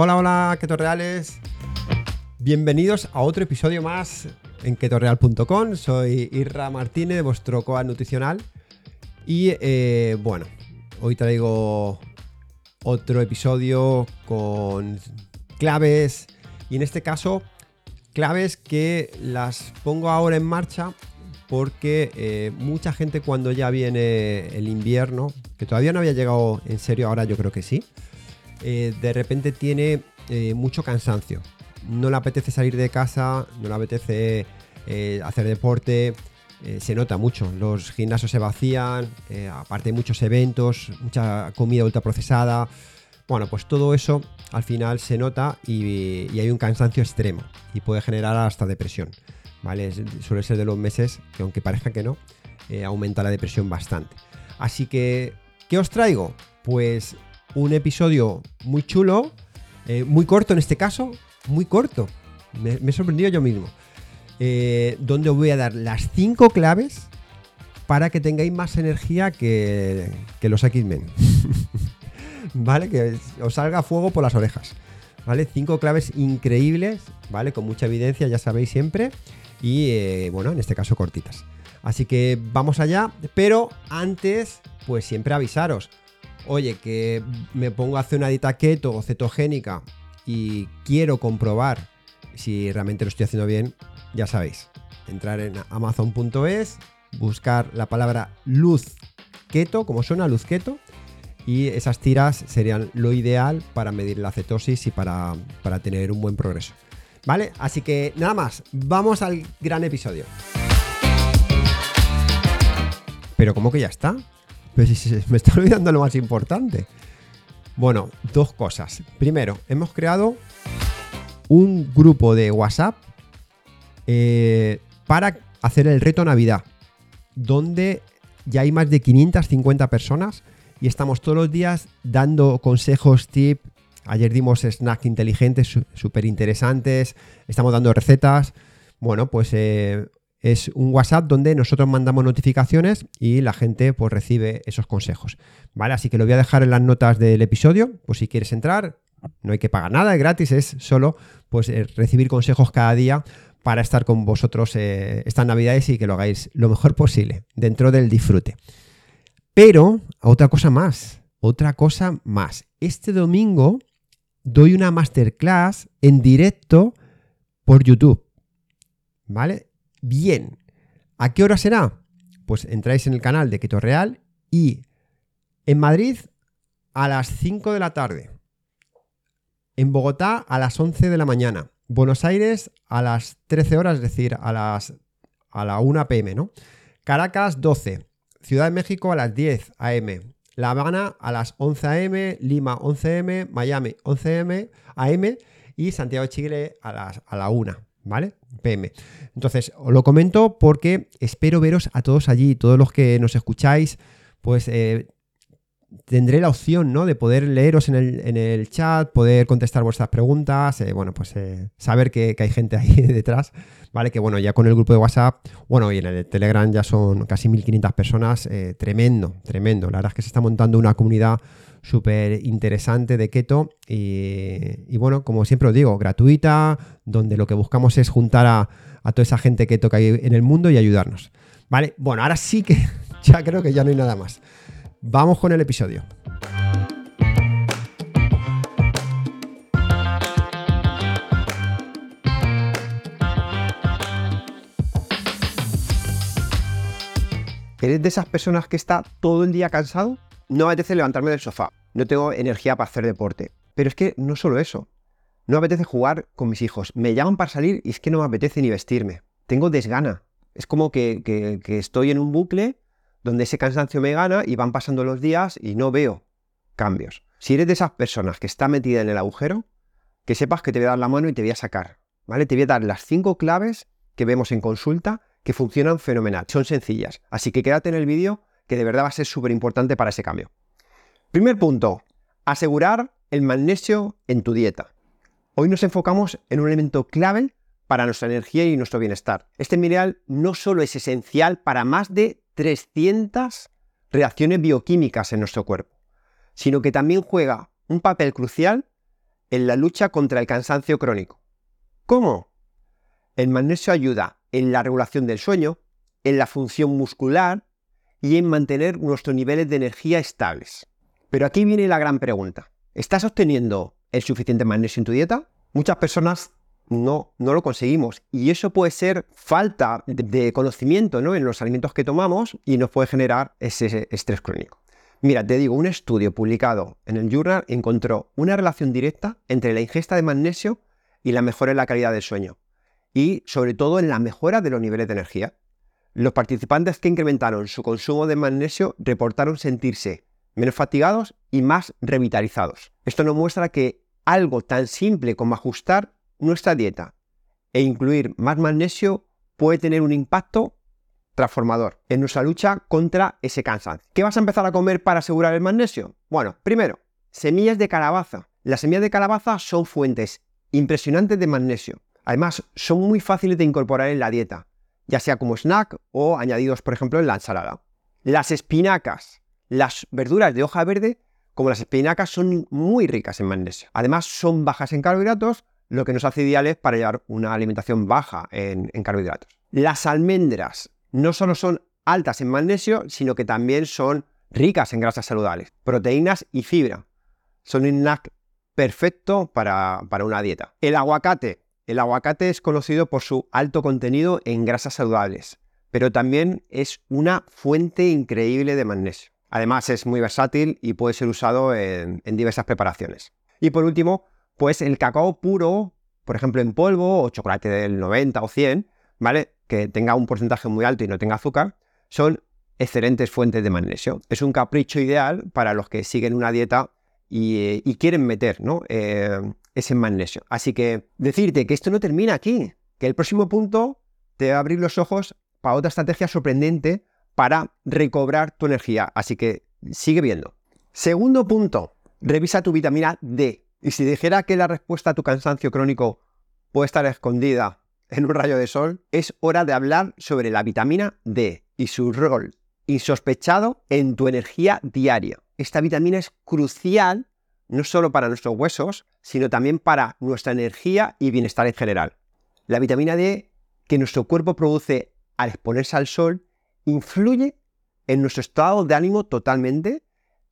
Hola, hola, Keto Reales. Bienvenidos a otro episodio más en ketorreal.com. Soy Irra Martínez, vuestro coach nutricional. Y eh, bueno, hoy traigo otro episodio con claves. Y en este caso, claves que las pongo ahora en marcha porque eh, mucha gente cuando ya viene el invierno, que todavía no había llegado en serio, ahora yo creo que sí, eh, de repente tiene eh, mucho cansancio. No le apetece salir de casa, no le apetece hacer deporte, se nota mucho. Los gimnasios se vacían, aparte muchos eventos, mucha comida ultraprocesada. Bueno, pues todo eso al final se nota y hay un cansancio extremo y puede generar hasta depresión. ¿vale? Suele ser de los meses que aunque parezca que no, eh, aumenta la depresión bastante. Así que, ¿qué os traigo? Pues un episodio muy chulo, eh, muy corto en este caso, muy corto. Me, he sorprendido yo mismo. Eh, donde os voy a dar las 5 claves para que tengáis más energía que, que los X-Men. ¿Vale? Que os salga fuego por las orejas. ¿Vale? Cinco claves increíbles, ¿vale? Con mucha evidencia, ya sabéis siempre y eh, bueno, en este caso cortitas. Así que vamos allá, pero antes, pues siempre avisaros. Oye, que me pongo a hacer una dieta keto o cetogénica y quiero comprobar si realmente lo estoy haciendo bien, ya sabéis. Entrar en amazon.es, buscar la palabra luz keto, como suena luz keto, y esas tiras serían lo ideal para medir la cetosis y para, para tener un buen progreso. ¿Vale? Así que nada más, vamos al gran episodio. Pero ¿cómo que ya está? Me está olvidando lo más importante. Bueno, dos cosas. Primero, hemos creado un grupo de WhatsApp eh, para hacer el reto Navidad, donde ya hay más de 550 personas y estamos todos los días dando consejos, tips, Ayer dimos snacks inteligentes, súper interesantes. Estamos dando recetas. Bueno, pues eh, es un WhatsApp donde nosotros mandamos notificaciones y la gente pues recibe esos consejos. ¿Vale? Así que lo voy a dejar en las notas del episodio, pues si quieres entrar, no hay que pagar nada, es gratis, es solo pues eh, recibir consejos cada día para estar con vosotros eh, estas navidades y que lo hagáis lo mejor posible, dentro del disfrute. Pero, otra cosa más, otra cosa más. Este domingo doy una masterclass en directo por YouTube. ¿Vale? Bien. ¿A qué hora será? Pues entráis en el canal de Keto Real y en Madrid a las 5 de la tarde. En Bogotá a las 11 de la mañana. Buenos Aires a las 13 horas, es decir, a las a la 1 pm, ¿no? Caracas 12. Ciudad de México a las 10 am. La Habana a las 11 a.m., Lima 11 m, Miami 11 m, a.m. y Santiago de Chile a, las, a la 1, ¿vale? PM. Entonces, os lo comento porque espero veros a todos allí, todos los que nos escucháis, pues eh, tendré la opción, ¿no? De poder leeros en el, chat, poder contestar vuestras preguntas, eh, bueno, pues eh, saber que, que, hay gente ahí detrás ¿vale? Que bueno, ya con el grupo de WhatsApp, bueno, y en el Telegram ya son casi 1500 personas, tremendo, tremendo. La verdad es que se está montando una comunidad súper interesante de keto y, bueno, como siempre os digo, gratuita, donde lo que buscamos es juntar a, a toda esa gente keto que hay en el mundo y ayudarnos. ¿Vale? Bueno, ahora sí que ya creo que ya no hay nada más. Vamos con el episodio. ¿Eres de esas personas que está todo el día cansado? No me apetece levantarme del sofá, no tengo energía para hacer deporte. Pero es que no solo eso. No me apetece jugar con mis hijos. Me llaman para salir y es que no me apetece ni vestirme. Tengo desgana. Es como que, que estoy en un bucle donde ese cansancio me gana y van pasando los días y no veo cambios. Si eres de esas personas que está metida en el agujero, que sepas que te voy a dar la mano y te voy a sacar. ¿Vale? Te voy a dar las cinco claves que vemos en consulta que funcionan fenomenal, son sencillas. Así que quédate en el vídeo que de verdad va a ser súper importante para ese cambio. Primer punto, asegurar el magnesio en tu dieta. Hoy nos enfocamos en un elemento clave para nuestra energía y nuestro bienestar. Este mineral no solo es esencial para más de 300 reacciones bioquímicas en nuestro cuerpo, sino que también juega un papel crucial en la lucha contra el cansancio crónico. ¿Cómo? El magnesio ayuda en la regulación del sueño, en la función muscular y en mantener nuestros niveles de energía estables. Pero aquí viene la gran pregunta. ¿Estás obteniendo el suficiente magnesio en tu dieta? Muchas personas no, no lo conseguimos. Y eso puede ser falta de, conocimiento ¿no? en los alimentos que tomamos y nos puede generar ese estrés crónico. Mira, te digo, un estudio publicado en el Journal encontró una relación directa entre la ingesta de magnesio y la mejora en la calidad del sueño. Y sobre todo en la mejora de los niveles de energía. Los participantes que incrementaron su consumo de magnesio reportaron sentirse menos fatigados y más revitalizados. Esto nos muestra que algo tan simple como ajustar nuestra dieta e incluir más magnesio puede tener un impacto transformador en nuestra lucha contra ese cansancio. ¿Qué vas a empezar a comer para asegurar el magnesio? Bueno, primero, semillas de calabaza. Las semillas de calabaza son fuentes impresionantes de magnesio. Además, son muy fáciles de incorporar en la dieta, ya sea como snack o añadidos, por ejemplo, en la ensalada. Las espinacas. Las verduras de hoja verde, como las espinacas, son muy ricas en magnesio. Además, son bajas en carbohidratos, lo que nos hace ideales para llevar una alimentación baja en, carbohidratos. Las almendras no solo son altas en magnesio, sino que también son ricas en grasas saludables, proteínas y fibra. Son un snack perfecto para, para, una dieta. El aguacate. El aguacate es conocido por su alto contenido en grasas saludables, pero también es una fuente increíble de magnesio. Además es muy versátil y puede ser usado en, diversas preparaciones. Y por último, pues el cacao puro, por ejemplo en polvo o chocolate del 90 o 100, ¿vale? Que tenga un porcentaje muy alto y no tenga azúcar, son excelentes fuentes de magnesio. Es un capricho ideal para los que siguen una dieta y, quieren meter ¿no? Eh, ese magnesio. Así que decirte que esto no termina aquí, que el próximo punto te va a abrir los ojos para otra estrategia sorprendente para recobrar tu energía. Así que sigue viendo. Segundo punto, revisa tu vitamina D. Y si dijera que la respuesta a tu cansancio crónico puede estar escondida en un rayo de sol, es hora de hablar sobre la vitamina D y su rol insospechado en tu energía diaria. Esta vitamina es crucial no solo para nuestros huesos, sino también para nuestra energía y bienestar en general. La vitamina D que nuestro cuerpo produce al exponerse al sol influye en nuestro estado de ánimo totalmente,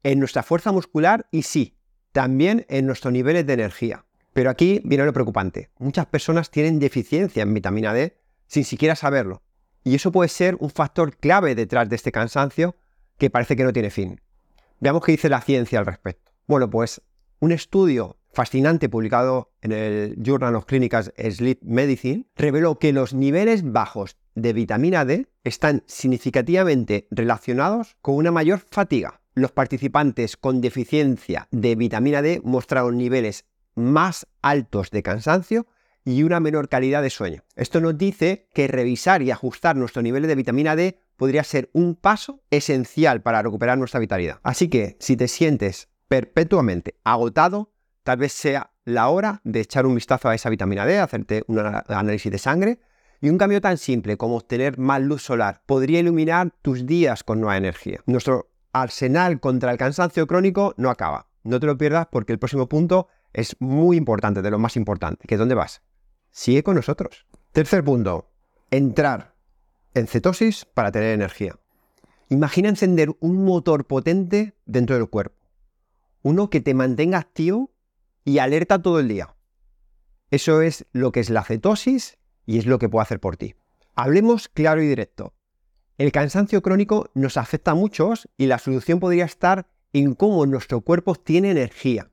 en nuestra fuerza muscular y sí, también en nuestros niveles de energía. Pero aquí viene lo preocupante. Muchas personas tienen deficiencia en vitamina D sin siquiera saberlo. Y eso puede ser un factor clave detrás de este cansancio que parece que no tiene fin. Veamos qué dice la ciencia al respecto. Bueno, pues un estudio fascinante publicado en el Journal of Clinical Sleep Medicine reveló que los niveles bajos de vitamina D están significativamente relacionados con una mayor fatiga. Los participantes con deficiencia de vitamina D mostraron niveles más altos de cansancio y una menor calidad de sueño. Esto nos dice que revisar y ajustar nuestros niveles de vitamina D podría ser un paso esencial para recuperar nuestra vitalidad. Así que si te sientes perpetuamente agotado, tal vez sea la hora de echar un vistazo a esa vitamina D, hacerte un análisis de sangre y un cambio tan simple como obtener más luz solar podría iluminar tus días con nueva energía. Nuestro arsenal contra el cansancio crónico no acaba. No te lo pierdas porque el próximo punto es muy importante, de lo más importante, que dónde vas. Sigue con nosotros. Tercer punto, entrar en cetosis para tener energía. Imagina encender un motor potente dentro del cuerpo. Uno que te mantenga activo y alerta todo el día. Eso es lo que es la cetosis y es lo que puedo hacer por ti. Hablemos claro y directo. El cansancio crónico nos afecta a muchos y la solución podría estar en cómo nuestro cuerpo tiene energía.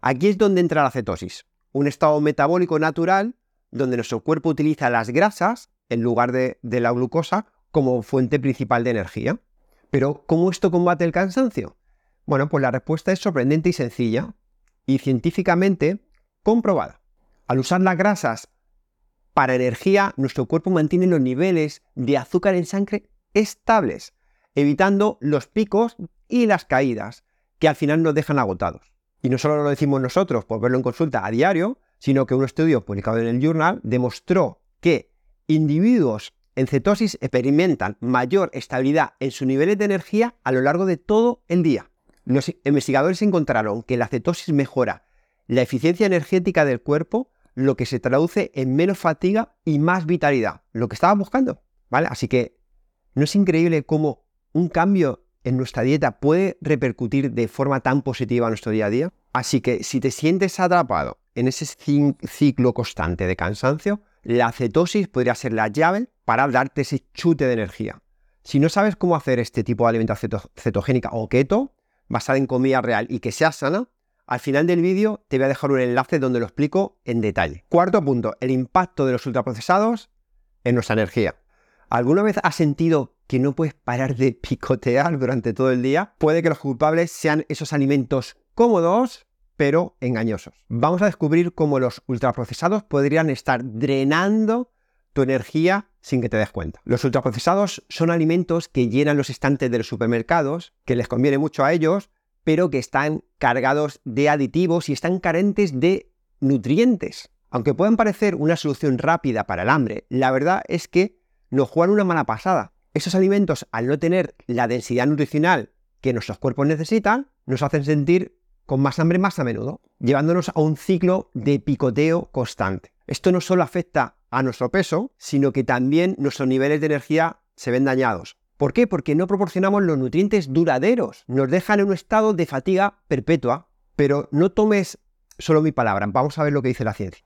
Aquí es donde entra la cetosis, un estado metabólico natural donde nuestro cuerpo utiliza las grasas en lugar de, de la glucosa como fuente principal de energía. Pero, ¿cómo esto combate el cansancio? Bueno, pues la respuesta es sorprendente y sencilla y científicamente comprobada. Al usar las grasas para energía, nuestro cuerpo mantiene los niveles de azúcar en sangre estables, evitando los picos y las caídas, que al final nos dejan agotados. Y no solo lo decimos nosotros por verlo en consulta a diario, sino que un estudio publicado en el Journal demostró que individuos en cetosis experimentan mayor estabilidad en sus niveles de energía a lo largo de todo el día. Los investigadores encontraron que la cetosis mejora la eficiencia energética del cuerpo, lo que se traduce en menos fatiga y más vitalidad, lo que estabas buscando, ¿vale? Así que no es increíble cómo un cambio en nuestra dieta puede repercutir de forma tan positiva en nuestro día a día. Así que si te sientes atrapado en ese ciclo constante de cansancio, la cetosis podría ser la llave para darte ese chute de energía. Si no sabes cómo hacer este tipo de alimentación cetogénica o keto, basada en comida real y que sea sana, al final del vídeo te voy a dejar un enlace donde lo explico en detalle. Cuarto punto, el impacto de los ultraprocesados en nuestra energía. ¿Alguna vez has sentido que no puedes parar de picotear durante todo el día? Puede que los culpables sean esos alimentos cómodos, pero engañosos. Vamos a descubrir cómo los ultraprocesados podrían estar drenando tu energía sin que te des cuenta. Los ultraprocesados son alimentos que llenan los estantes de los supermercados, que les conviene mucho a ellos, pero que están cargados de aditivos y están carentes de nutrientes. Aunque puedan parecer una solución rápida para el hambre, la verdad es que nos juegan una mala pasada. Esos alimentos, al no tener la densidad nutricional que nuestros cuerpos necesitan, nos hacen sentir con más hambre más a menudo, llevándonos a un ciclo de picoteo constante. Esto no solo afecta a nuestro peso, sino que también nuestros niveles de energía se ven dañados. ¿Por qué? Porque no proporcionamos los nutrientes duraderos, nos dejan en un estado de fatiga perpetua, pero no tomes solo mi palabra, vamos a ver lo que dice la ciencia.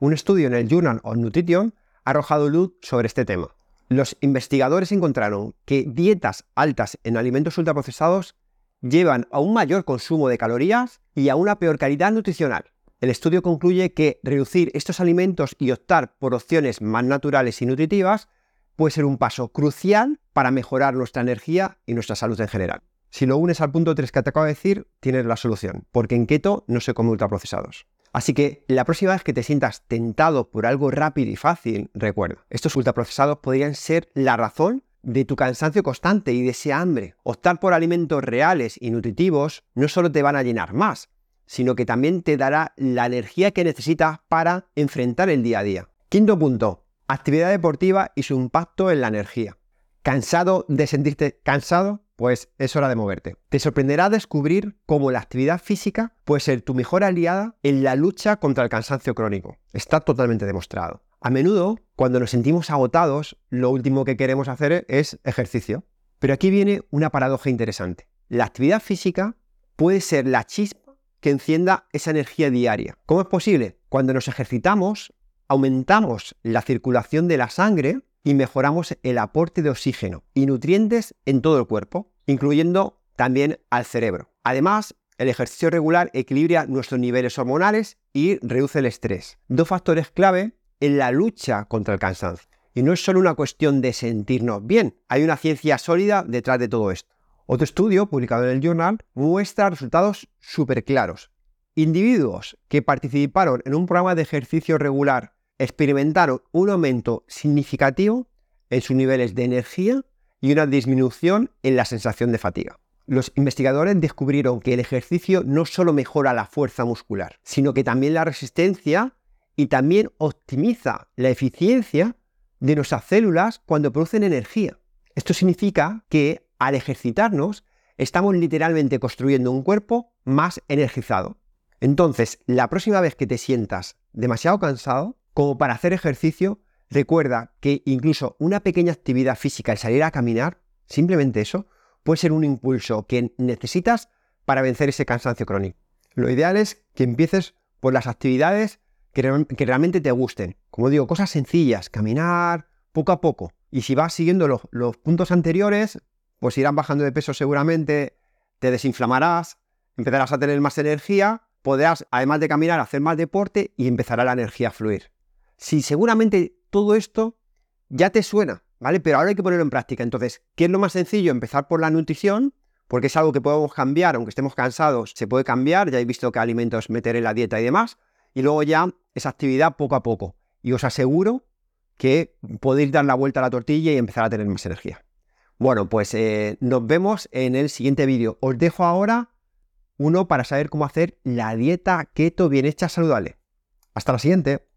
Un estudio en el Journal of Nutrition ha arrojado luz sobre este tema. Los investigadores encontraron que dietas altas en alimentos ultraprocesados llevan a un mayor consumo de calorías y a una peor calidad nutricional. El estudio concluye que reducir estos alimentos y optar por opciones más naturales y nutritivas puede ser un paso crucial para mejorar nuestra energía y nuestra salud en general. Si lo unes al punto 3 que te acabo de decir, tienes la solución, porque en keto no se come ultraprocesados. Así que la próxima vez que te sientas tentado por algo rápido y fácil, recuerda, estos ultraprocesados podrían ser la razón de tu cansancio constante y de ese hambre. Optar por alimentos reales y nutritivos no solo te van a llenar más, sino que también te dará la energía que necesitas para enfrentar el día a día. Quinto punto, actividad deportiva y su impacto en la energía. ¿Cansado de sentirte cansado? Pues es hora de moverte. Te sorprenderá descubrir cómo la actividad física puede ser tu mejor aliada en la lucha contra el cansancio crónico. Está totalmente demostrado. A menudo, cuando nos sentimos agotados, lo último que queremos hacer es ejercicio. Pero aquí viene una paradoja interesante. La actividad física puede ser la chispa que encienda esa energía diaria. ¿Cómo es posible? Cuando nos ejercitamos, aumentamos la circulación de la sangre y mejoramos el aporte de oxígeno y nutrientes en todo el cuerpo, incluyendo también al cerebro. Además, el ejercicio regular equilibra nuestros niveles hormonales y reduce el estrés, dos factores clave en la lucha contra el cansancio. Y no es solo una cuestión de sentirnos bien, hay una ciencia sólida detrás de todo esto. Otro estudio publicado en el Journal muestra resultados súper claros. Individuos que participaron en un programa de ejercicio regular experimentaron un aumento significativo en sus niveles de energía y una disminución en la sensación de fatiga. Los investigadores descubrieron que el ejercicio no solo mejora la fuerza muscular, sino que también la resistencia y también optimiza la eficiencia de nuestras células cuando producen energía. Esto significa que al ejercitarnos estamos literalmente construyendo un cuerpo más energizado. Entonces, la próxima vez que te sientas demasiado cansado, como para hacer ejercicio, recuerda que incluso una pequeña actividad física, el salir a caminar, simplemente eso, puede ser un impulso que necesitas para vencer ese cansancio crónico. Lo ideal es que empieces por las actividades que, realmente te gusten. Como digo, cosas sencillas, caminar poco a poco. Y si vas siguiendo los, los puntos anteriores, pues irás bajando de peso seguramente, te desinflamarás, empezarás a tener más energía, podrás, además de caminar, hacer más deporte y empezará la energía a fluir si seguramente todo esto ya te suena, ¿vale? Pero ahora hay que ponerlo en práctica. Entonces, ¿qué es lo más sencillo? Empezar por la nutrición, porque es algo que podemos cambiar, aunque estemos cansados, se puede cambiar, ya he visto qué alimentos meter en la dieta y demás, y luego ya esa actividad poco a poco. Y os aseguro que podéis dar la vuelta a la tortilla y empezar a tener más energía. Bueno, pues eh, nos vemos en el siguiente vídeo. Os dejo ahora uno para saber cómo hacer la dieta keto bien hecha saludable. Hasta la siguiente.